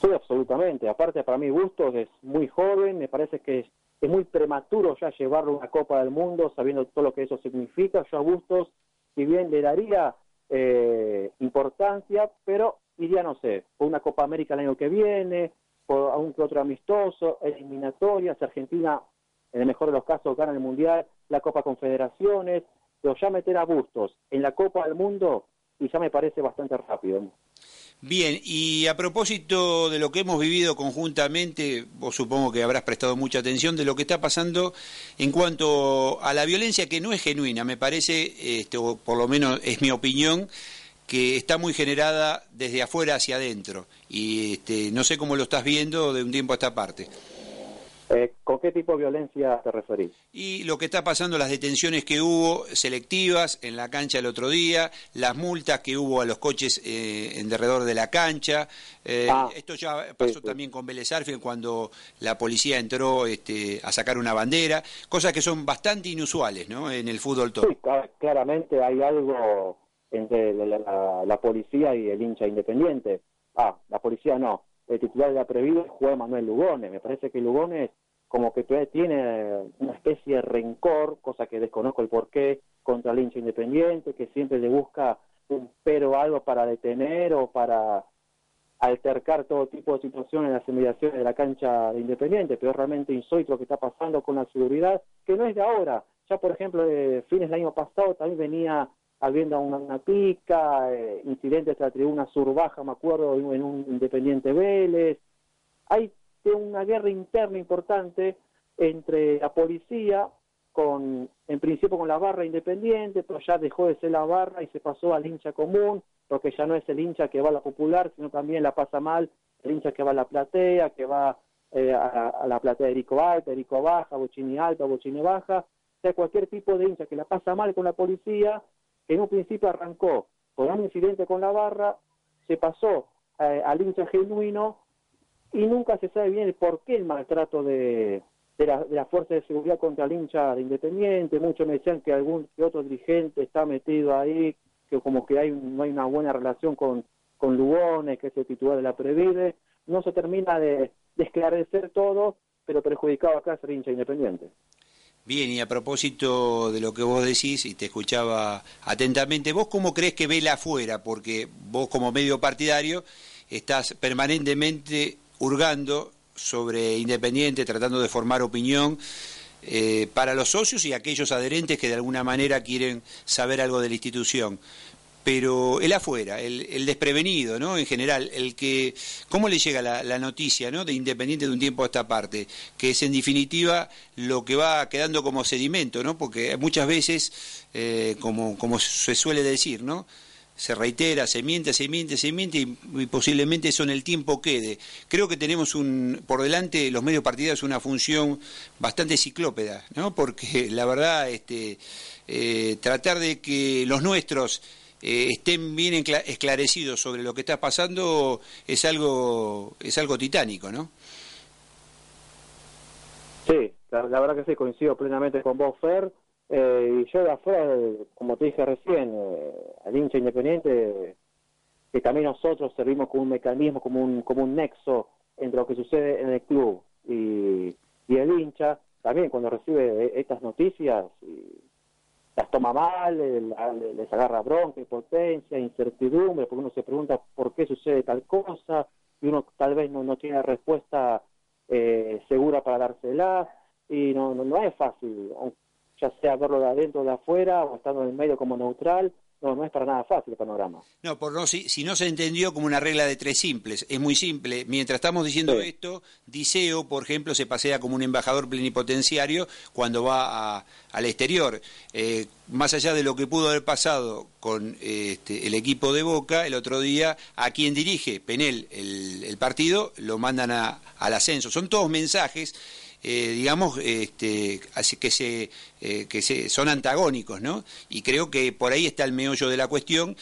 Sí, absolutamente. Aparte, para mí, Bustos es muy joven, me parece que es muy prematuro ya llevarlo a una Copa del Mundo sabiendo todo lo que eso significa. Yo a Bustos, si bien le daría eh, importancia, pero iría, no sé, por una Copa América el año que viene, por algún otro amistoso, eliminatorias, Argentina, en el mejor de los casos, gana el Mundial, la Copa Confederaciones, pero ya meter a Bustos en la Copa del Mundo y ya me parece bastante rápido. Bien, y a propósito de lo que hemos vivido conjuntamente, vos supongo que habrás prestado mucha atención de lo que está pasando en cuanto a la violencia que no es genuina, me parece, este, o por lo menos es mi opinión, que está muy generada desde afuera hacia adentro. Y este, no sé cómo lo estás viendo de un tiempo a esta parte. Eh, ¿Con qué tipo de violencia te referís? Y lo que está pasando, las detenciones que hubo selectivas en la cancha el otro día, las multas que hubo a los coches eh, en derredor de la cancha. Eh, ah, esto ya pasó también con Vélez cuando la policía entró este, a sacar una bandera, cosas que son bastante inusuales ¿no? en el fútbol todo. Sí, claramente hay algo entre la, policía y el hincha independiente. Ah, la policía no el titular de la Previda juega Manuel Lugones. Me parece que Lugones como que todavía tiene una especie de rencor, cosa que desconozco el porqué, contra el hincha independiente, que siempre le busca un pero algo para detener o para altercar todo tipo de situaciones en las inmediaciones de la cancha de Independiente, pero es realmente insólito lo que está pasando con la seguridad, que no es de ahora. Ya, por ejemplo, de fines del año pasado también venía habiendo una, pica, eh, incidentes de la tribuna sur baja, me acuerdo, en un Independiente Vélez. Hay una guerra interna importante entre la policía, con en principio con la barra independiente, pero ya dejó de ser la barra y se pasó al hincha común, porque ya no es el hincha que va a la popular, sino también la pasa mal el hincha que va a la platea, que va eh, a, la platea de Erico Alta, Erico Baja, Bochini Alta, Bochini Baja, o sea, cualquier tipo de hincha que la pasa mal con la policía, en un principio arrancó con un incidente con la barra, se pasó eh, al hincha genuino y nunca se sabe bien por qué el maltrato de, de, la, de fuerza de seguridad contra el hincha de Independiente. Muchos me decían que algún que otro dirigente está metido ahí, que como que hay, no hay una buena relación con, con Lugones, que es el titular de la Previde. No se termina de, de esclarecer todo, pero perjudicado acá es el hincha independiente. Bien, y a propósito de lo que vos decís, y te escuchaba atentamente, ¿vos cómo crees que vela afuera? Porque vos como medio partidario estás permanentemente hurgando sobre Independiente, tratando de formar opinión eh, para los socios y aquellos adherentes que de alguna manera quieren saber algo de la institución. Pero el afuera, el, desprevenido, ¿no? En general, el que, ¿cómo le llega la, noticia, ¿no? De Independiente de un tiempo a esta parte, que es en definitiva lo que va quedando como sedimento, ¿no? Porque muchas veces, eh, como, se suele decir, ¿no? se reitera, se miente, se miente, se miente y, posiblemente eso en el tiempo quede. Creo que tenemos un, por delante los medios partidarios una función bastante ciclópeda, ¿no? Porque la verdad, este, eh, tratar de que los nuestros eh, estén bien esclarecidos sobre lo que está pasando es algo, es algo titánico, ¿no? Sí, la, verdad que sí, coincido plenamente con vos, Fer. Eh, y yo de afuera, como te dije recién, eh, al hincha independiente, que también nosotros servimos como un mecanismo, como un, como un nexo entre lo que sucede en el club y, y el hincha, también cuando recibe estas noticias, y las toma mal, les agarra bronca, impotencia, incertidumbre, porque uno se pregunta por qué sucede tal cosa y uno tal vez no, no tiene respuesta eh, segura para dársela y no, no, no es fácil, ya sea verlo de adentro o de afuera o estando en el medio como neutral, no, no es para nada fácil el panorama. No, por no, si, si no se entendió como una regla de tres simples, es muy simple. Mientras estamos diciendo esto, Diceo, por ejemplo, se pasea como un embajador plenipotenciario cuando va al exterior. Eh, más allá de lo que pudo haber pasado con este, el equipo de Boca, el otro día, a quien dirige Penel el, el partido, lo mandan a, al ascenso. Son todos mensajes eh, digamos, este, que se, eh, que se, son antagónicos, ¿no? Y creo que por ahí está el meollo de la cuestión.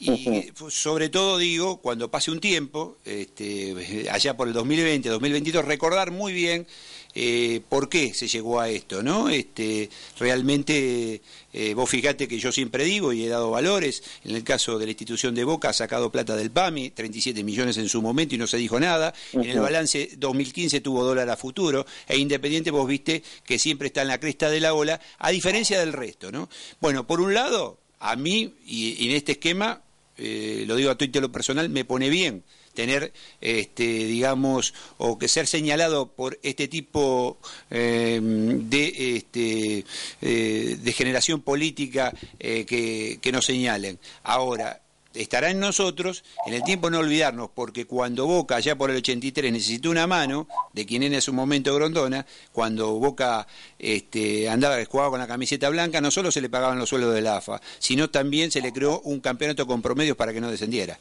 Y sobre todo digo, cuando pase un tiempo, este, allá por el 2020, 2022, recordar muy bien eh, por qué se llegó a esto, ¿no? Este, realmente, eh, vos fíjate que yo siempre digo y he dado valores, en el caso de la institución de Boca ha sacado plata del PAMI, 37 millones en su momento y no se dijo nada, en el balance 2015 tuvo dólar a futuro, e Independiente vos viste que siempre está en la cresta de la ola, a diferencia del resto, ¿no? Bueno, por un lado, a mí, y, en este esquema, eh, lo digo a lo personal, me pone bien tener, este, digamos, o que ser señalado por este tipo eh, de, este, eh, de generación política eh, que, que nos señalen. Ahora, estará en nosotros, en el tiempo no olvidarnos, porque cuando Boca, allá por el 83, necesitó una mano, de quien era en su momento Grondona, cuando Boca este, andaba, jugaba con la camiseta blanca, no solo se le pagaban los sueldos del AFA, sino también se le creó un campeonato con promedios para que no descendiera.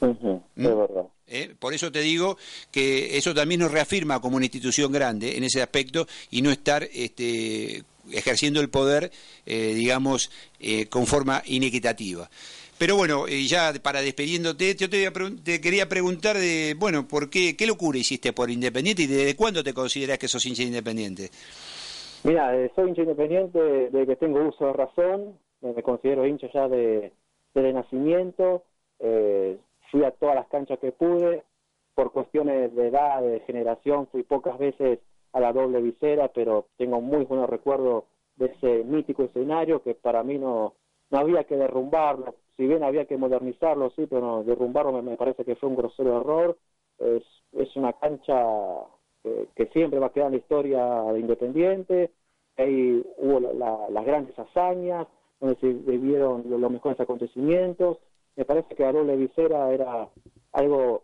¿Mm? verdad. ¿Eh? Por eso te digo que eso también nos reafirma como una institución grande en ese aspecto y no estar este, ejerciendo el poder, eh, digamos, eh, con forma inequitativa. Pero bueno, ya para despediéndote, yo te, quería preguntar de, bueno, ¿por qué, qué locura hiciste por Independiente y desde cuándo te consideras que sos hincha independiente? Mira, soy hincha independiente de que tengo uso de razón, me considero hincha ya de, de nacimiento, eh, fui a todas las canchas que pude, por cuestiones de edad, de generación, fui pocas veces a la doble visera, pero tengo muy buenos recuerdos de ese mítico escenario que para mí no, no había que derrumbarlo, si bien había que modernizarlo, sí, pero no, derrumbarlo me, parece que fue un grosero error, es, es una cancha que, siempre va a quedar en la historia de Independiente, ahí hubo las grandes hazañas, donde se vivieron los mejores acontecimientos, me parece que la doble visera era algo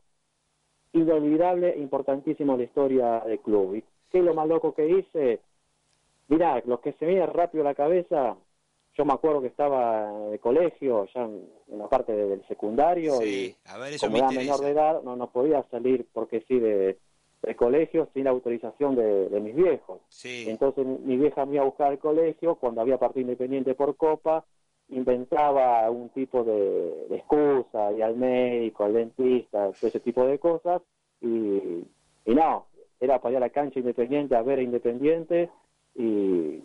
inolvidable e importantísimo en la historia del club. ¿Y qué es lo más loco que hice? Mirá, lo que se me rápido la cabeza, yo me acuerdo que estaba de colegio, ya en, la parte del secundario, y como era menor de edad, no, no podía salir porque sí de, colegio sin la autorización de, mis viejos. Entonces mi vieja me iba a buscar al colegio cuando había partido independiente por Copa inventaba un tipo de, excusa, y al médico, al dentista, ese tipo de cosas, y, y no, era para ir a la cancha independiente, a ver a Independiente, y,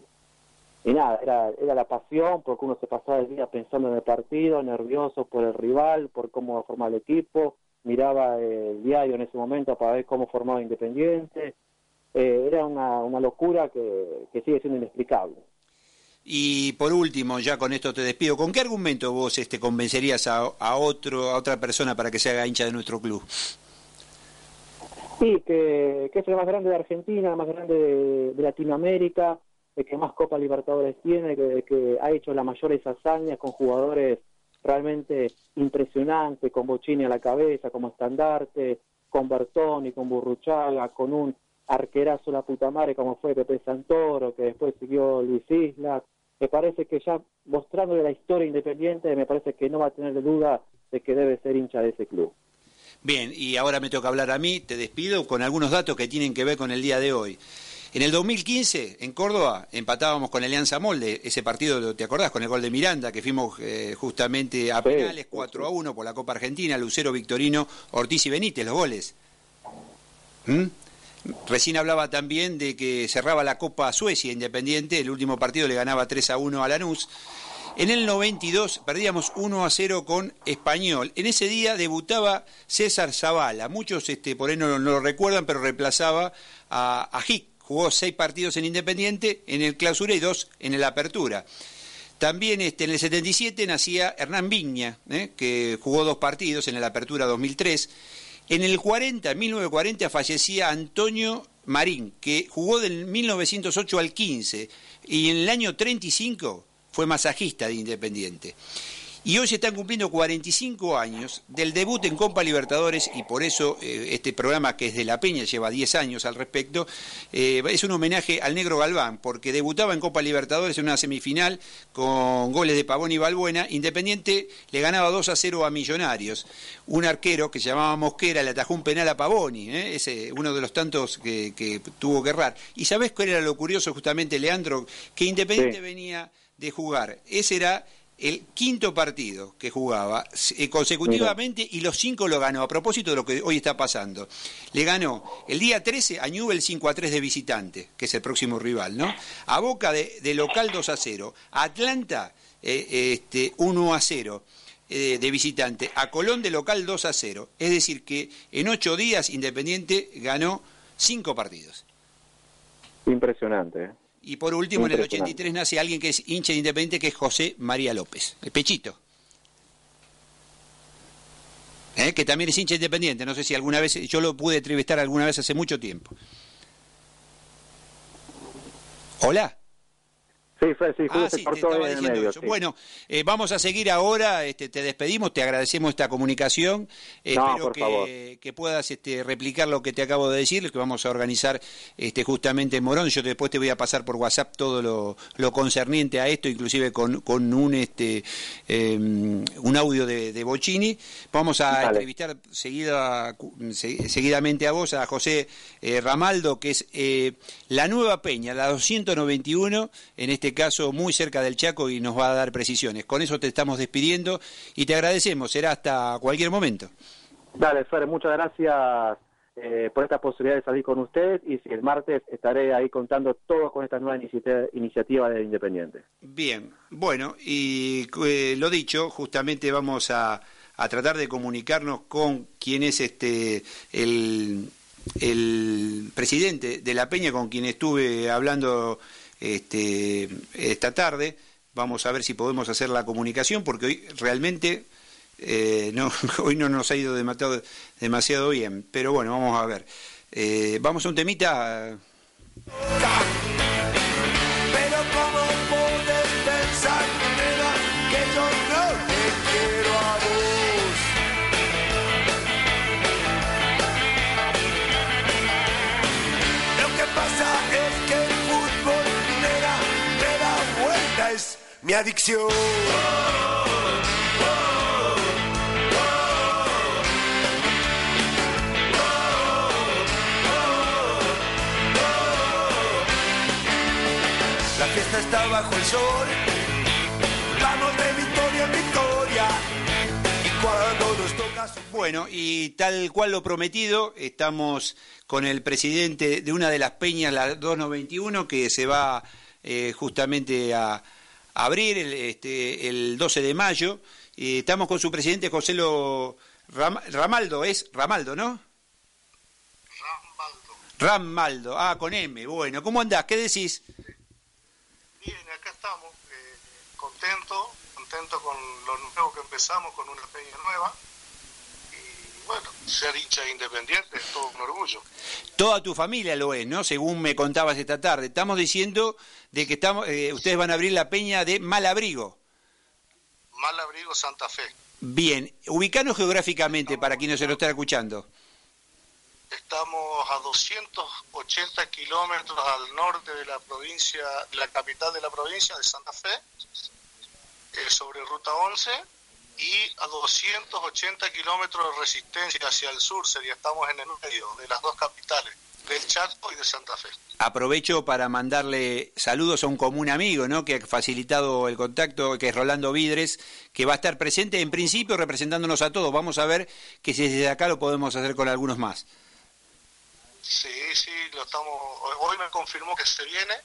y nada, era, era la pasión, porque uno se pasaba el día pensando en el partido, nervioso por el rival, por cómo formar el equipo, miraba el diario en ese momento para ver cómo formaba Independiente, eh, era una, una locura que, que sigue siendo inexplicable. Y por último, ya con esto te despido, ¿con qué argumento vos este, convencerías a, a, otro, a otra persona para que se haga hincha de nuestro club? Sí, que, que es el más grande de Argentina, el más grande de, Latinoamérica, el que más Copa Libertadores tiene, que, que, ha hecho las mayores hazañas con jugadores realmente impresionante, con Bochini a la cabeza, como estandarte, con Bertoni, con Burruchaga, con un arquerazo la puta madre como fue Pepe Santoro, que después siguió Luis Islas. Me parece que ya mostrándole la historia independiente, me parece que no va a tener duda de que debe ser hincha de ese club. Bien, y ahora me toca hablar a mí, te despido con algunos datos que tienen que ver con el día de hoy. En el 2015, en Córdoba, empatábamos con Alianza Molde, ese partido, ¿te acordás? Con el gol de Miranda, que fuimos eh, justamente a penales 4 a 1 por la Copa Argentina, Lucero, Victorino, Ortiz y Benítez, los goles. ¿Mm? Recién hablaba también de que cerraba la Copa Suecia Independiente, el último partido le ganaba 3 a 1 a Lanús. En el 92 perdíamos 1 a 0 con Español. En ese día debutaba César Zavala. Muchos este, por ahí no, lo recuerdan, pero reemplazaba a, a jugó seis partidos en Independiente, en el clausura y dos en el apertura. También este, en el 77 nacía Hernán Viña, ¿eh? que jugó dos partidos en el apertura 2003. En el 40, 1940, fallecía Antonio Marín, que jugó del 1908 al 15 y en el año 35 fue masajista de Independiente. Y hoy se están cumpliendo 45 años del debut en Copa Libertadores y por eso eh, este programa que es de La Peña lleva 10 años al respecto, eh, es un homenaje al negro Galván, porque debutaba en Copa Libertadores en una semifinal con goles de Pavón y Balbuena, Independiente le ganaba 2 a 0 a Millonarios. Un arquero que se llamaba Mosquera le atajó un penal a Pavoni, ¿eh? ese, uno de los tantos que, tuvo que errar. ¿Y sabés cuál era lo curioso justamente, Leandro? Que Independiente venía de jugar. Ese era el quinto partido que jugaba eh, consecutivamente y los cinco lo ganó. A propósito de lo que hoy está pasando, le ganó el día 13 a Newell 5 a 3 de visitante, que es el próximo rival, ¿no? A Boca de, local 2 a 0, a Atlanta eh, este, 1 a 0 eh, de visitante, a Colón de local 2 a 0. Es decir, que en ocho días Independiente ganó cinco partidos. Impresionante. ¿eh? Y por último, en el 83 nace alguien que es hincha de Independiente, que es José María López, el Pechito. ¿Eh? Que también es hincha independiente. No sé si alguna vez, yo lo pude entrevistar alguna vez hace mucho tiempo. Hola. Sí, fue, sí, ah, sí, te estaba diciendo eso. Bueno, eh, vamos a seguir ahora, este, te despedimos, te agradecemos esta comunicación, espero que, que, puedas este, replicar lo que te acabo de decir, que vamos a organizar este, justamente en Morón, yo después te voy a pasar por WhatsApp todo lo, lo concerniente a esto, inclusive con, con un, este, em, un audio de, de Bocini, vamos a entrevistar seguida, seguidamente a vos, a José eh, Ramaldo, que es eh, la nueva peña, la 291, en este caso muy cerca del Chaco y nos va a dar precisiones. Con eso te estamos despidiendo y te agradecemos. Será hasta cualquier momento. Dale, Fer, muchas gracias eh, por esta posibilidad de salir con usted y si el martes estaré ahí contando todo con esta nueva iniciativa de Independiente. Bien, bueno, y eh, lo dicho, justamente vamos a, a, tratar de comunicarnos con quien es este el, el presidente de la Peña, con quien estuve hablando este, esta tarde. Vamos a ver si podemos hacer la comunicación, porque hoy realmente eh, no, hoy no nos ha ido demasiado, demasiado bien. Pero bueno, vamos a ver. Eh, vamos a un temita. Mi adicción. La fiesta está bajo el sol, vamos de victoria en victoria. Y cuando nos toca Bueno, y tal cual lo prometido, estamos con el presidente de una de las peñas, la 291, que se va eh, justamente a abrir el, este, el 12 de mayo. y estamos con su presidente José Lo Ramaldo, es Ramaldo, ¿no? Ramaldo. Ramaldo, ah, con M, bueno, ¿cómo andás? ¿Qué decís? Bien, acá estamos, eh, contento, contento con lo nuevo que empezamos, con una peña nueva bueno, ser hincha independiente es todo un orgullo. Toda tu familia lo es, ¿no? Según me contabas esta tarde. Estamos diciendo de que estamos, eh, ustedes van a abrir la peña de Malabrigo. Malabrigo Santa Fe. Bien, ubicanos geográficamente para quienes se lo están escuchando. Estamos a 280 kilómetros al norte de la provincia, de la capital de la provincia de Santa Fe, eh, sobre Ruta 11, y a 280 kilómetros de resistencia hacia el sur, sería estamos en el medio de las dos capitales, del Chaco y de Santa Fe. Aprovecho para mandarle saludos a un común amigo, ¿no? Que ha facilitado el contacto, que es Rolando Vidres, que va a estar presente en principio representándonos a todos. Vamos a ver que si desde acá lo podemos hacer con algunos más. Sí, sí, lo estamos. Hoy me confirmó que se viene,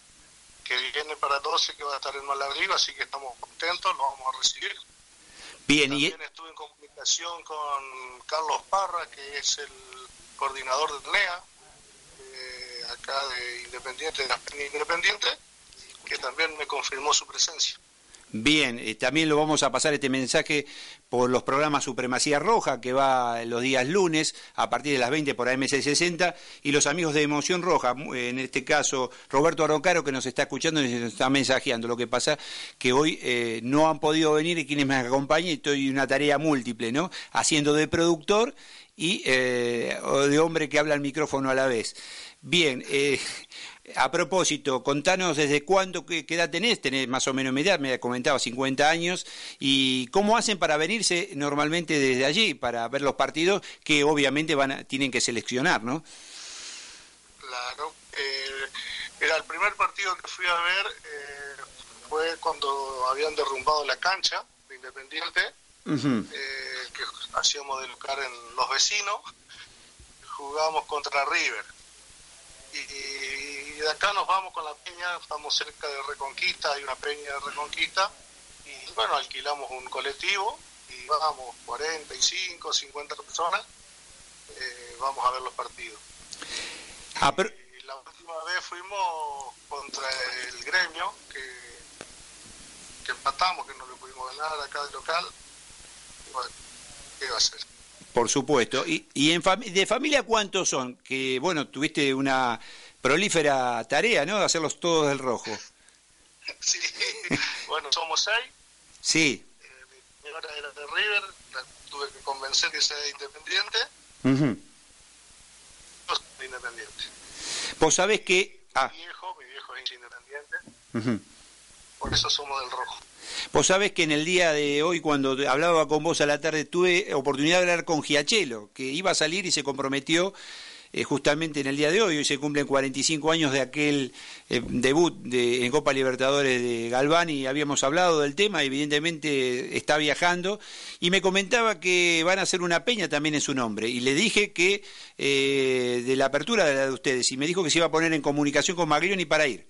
que viene para 12, que va a estar en Malabrigo, así que estamos contentos, lo vamos a recibir. Bien, También estuve en comunicación con Carlos Parra, que es el coordinador del NEA, eh, acá de Independiente, de Independiente, que también me confirmó su presencia. Bien, eh, también lo vamos a pasar este mensaje por los programas Supremacía Roja, que va los días lunes a partir de las 20 por AM660, y los amigos de Emoción Roja, en este caso Roberto Arrocaro, que nos está escuchando y nos está mensajeando. Lo que pasa que hoy eh, no han podido venir y quienes me acompañan, estoy en una tarea múltiple, ¿no? Haciendo de productor y eh, de hombre que habla al micrófono a la vez. Bien, eh, a propósito, contanos desde cuándo, qué, edad tenés, tenés más o menos mi edad, me ha comentado 50 años, y cómo hacen para venirse normalmente desde allí, para ver los partidos que obviamente van tienen que seleccionar, ¿no? Claro, eh, era el primer partido que fui a ver, eh, fue cuando habían derrumbado la cancha de Independiente, eh, que hacíamos de lugar en los vecinos, jugamos contra River. Y, de acá nos vamos con la peña, estamos cerca de Reconquista, hay una peña de Reconquista, y bueno, alquilamos un colectivo y vamos 45, 50 personas, eh, vamos a ver los partidos. Ah, y la última vez fuimos contra el gremio, que, que empatamos, que no le pudimos ganar acá de local. Bueno, ¿qué va a ser? Por supuesto. ¿Y, y en de familia cuántos son? Que, bueno, tuviste una prolífera tarea, ¿no? De hacerlos todos del rojo. Sí, bueno, somos seis. Sí. Eh, mi señora era de River, la tuve que convencer que sea independiente. Uh independiente. Vos sabés que... Ah. Mi viejo, mi viejo es independiente. Por eso somos del rojo. Vos sabés que en el día de hoy, cuando hablaba con vos a la tarde, tuve oportunidad de hablar con Giachelo, que iba a salir y se comprometió eh, justamente en el día de hoy. Hoy se cumplen 45 años de aquel eh, debut de, en Copa Libertadores de Galván y habíamos hablado del tema. Evidentemente está viajando y me comentaba que van a hacer una peña también en su nombre. Y le dije que eh, de la apertura de la de ustedes y me dijo que se iba a poner en comunicación con Maglioni para ir.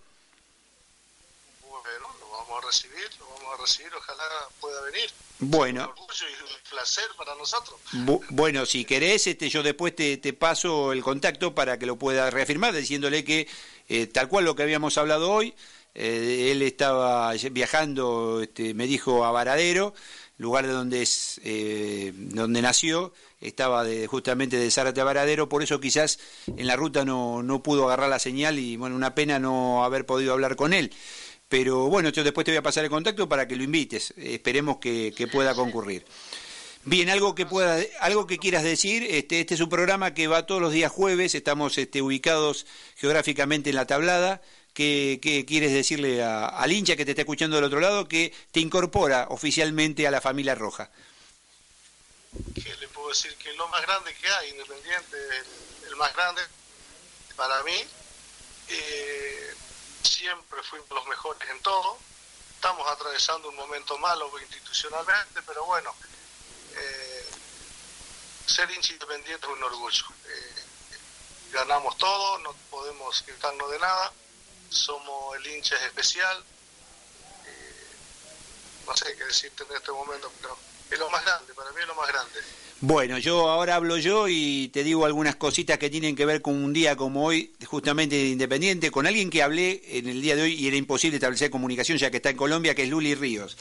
Bueno, vamos a recibir, ojalá pueda venir. Bueno. Un orgullo y un placer para nosotros. Bu bueno, si querés, este, yo después te, te, paso el contacto para que lo pueda reafirmar, diciéndole que eh, tal cual lo que habíamos hablado hoy, eh, él estaba viajando, este, me dijo, a Varadero, lugar de donde, es, eh, donde nació, estaba de, justamente de Zárate a Varadero, por eso quizás en la ruta no, no pudo agarrar la señal y bueno, una pena no haber podido hablar con él. Pero bueno, yo después te voy a pasar el contacto para que lo invites. Esperemos que, pueda concurrir. Bien, algo que pueda, algo que quieras decir. Este, este es un programa que va todos los días jueves. Estamos este, ubicados geográficamente en la tablada. ¿Qué, quieres decirle al hincha que te está escuchando del otro lado que te incorpora oficialmente a la familia roja? ¿Qué le puedo decir? Que lo más grande que hay, Independiente, el, el más grande para mí. Eh, siempre fuimos los mejores en todo. Estamos atravesando un momento malo institucionalmente, pero bueno, eh, ser hincha independiente es un orgullo. Eh, ganamos todo, no podemos quitarnos de nada, somos el hincha especial. Eh, no sé qué decirte en este momento, pero es lo más grande, para mí es lo más grande. Bueno, yo ahora hablo yo y te digo algunas cositas que tienen que ver con un día como hoy, justamente Independiente, con alguien que hablé en el día de hoy y era imposible establecer comunicación ya que está en Colombia, que es Luli Ríos.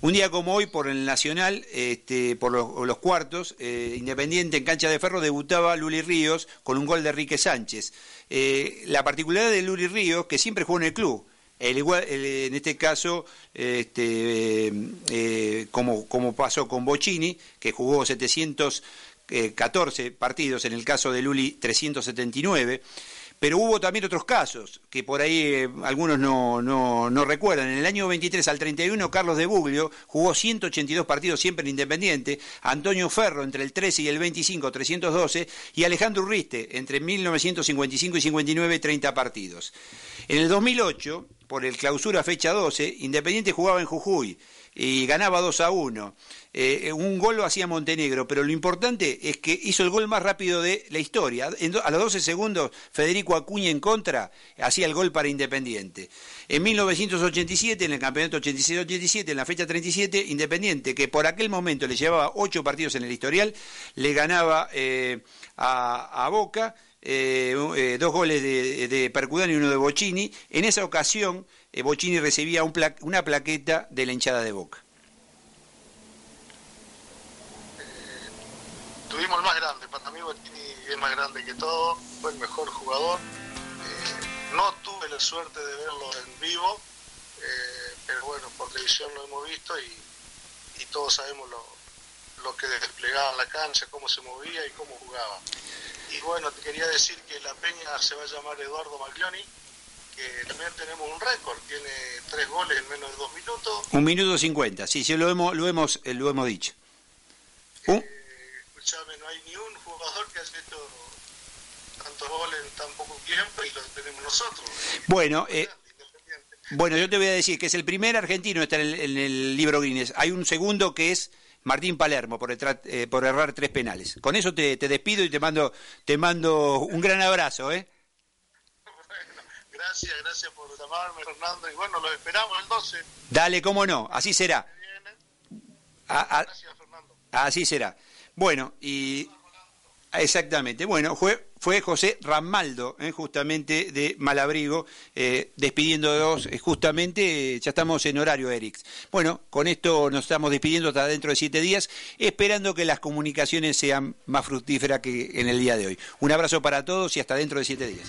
Un día como hoy, por el Nacional, este, por los, cuartos, eh, Independiente en cancha de ferro debutaba Luli Ríos con un gol de Enrique Sánchez. Eh, la particularidad de Luli Ríos, que siempre jugó en el club, En este caso, este, eh, eh, como, pasó con Bocini, que jugó 714 partidos, en el caso de Luli 379, pero hubo también otros casos, que por ahí eh, algunos no, no, no recuerdan. En el año 23 al 31, Carlos de Buglio jugó 182 partidos siempre en Independiente, Antonio Ferro entre el 13 y el 25, 312, y Alejandro Urriste entre 1955 y 59, 30 partidos. En el 2008, por el clausura fecha 12, Independiente jugaba en Jujuy y ganaba 2 a 1. Eh, un gol lo hacía Montenegro, pero lo importante es que hizo el gol más rápido de la historia. A los 12 segundos, Federico Acuña en contra hacía el gol para Independiente. En 1987, en el campeonato 86-87, en la fecha 37, Independiente, que por aquel momento le llevaba 8 partidos en el historial, le ganaba eh, a Boca. Eh, eh, dos goles de, de y uno de Bocini. En esa ocasión, eh, Bocini recibía una plaqueta de la hinchada de Boca. Tuvimos el más grande, para mí Bottini es más grande que todo, fue el mejor jugador. Eh, no tuve la suerte de verlo en vivo, pero bueno, por televisión lo hemos visto y, todos sabemos lo, que desplegaba la cancha, cómo se movía y cómo jugaba. Y bueno, te quería decir que la peña se va a llamar Eduardo Maglioni, que también tenemos un récord, tiene tres goles en menos de dos minutos. Un minuto cincuenta, sí, sí, lo hemos, lo hemos, eh, lo hemos dicho. Eh, escuchame, no hay ni un jugador que haya hecho tantos goles en tan poco tiempo y lo tenemos nosotros. Bueno, eh, bueno, yo te voy a decir que es el primer argentino está en el, en el libro Guinness. Hay un segundo que es Martín Palermo por, eh, por errar tres penales. Con eso te, te despido y te mando, te mando un gran abrazo, ¿eh? Bueno, gracias, gracias por llamarme, Fernando. Y bueno, los esperamos el 12. Dale, cómo no, así será. A- a- Gracias, Fernando. así será. Bueno, y exactamente. Bueno, fue, fue José Ramaldo, eh, justamente de Malabrigo, eh, despidiéndonos eh, justamente, eh, ya estamos en horario, Erix. Bueno, con esto nos estamos despidiendo hasta dentro de siete días, esperando que las comunicaciones sean más fructíferas que en el día de hoy. Un abrazo para todos y hasta dentro de siete días.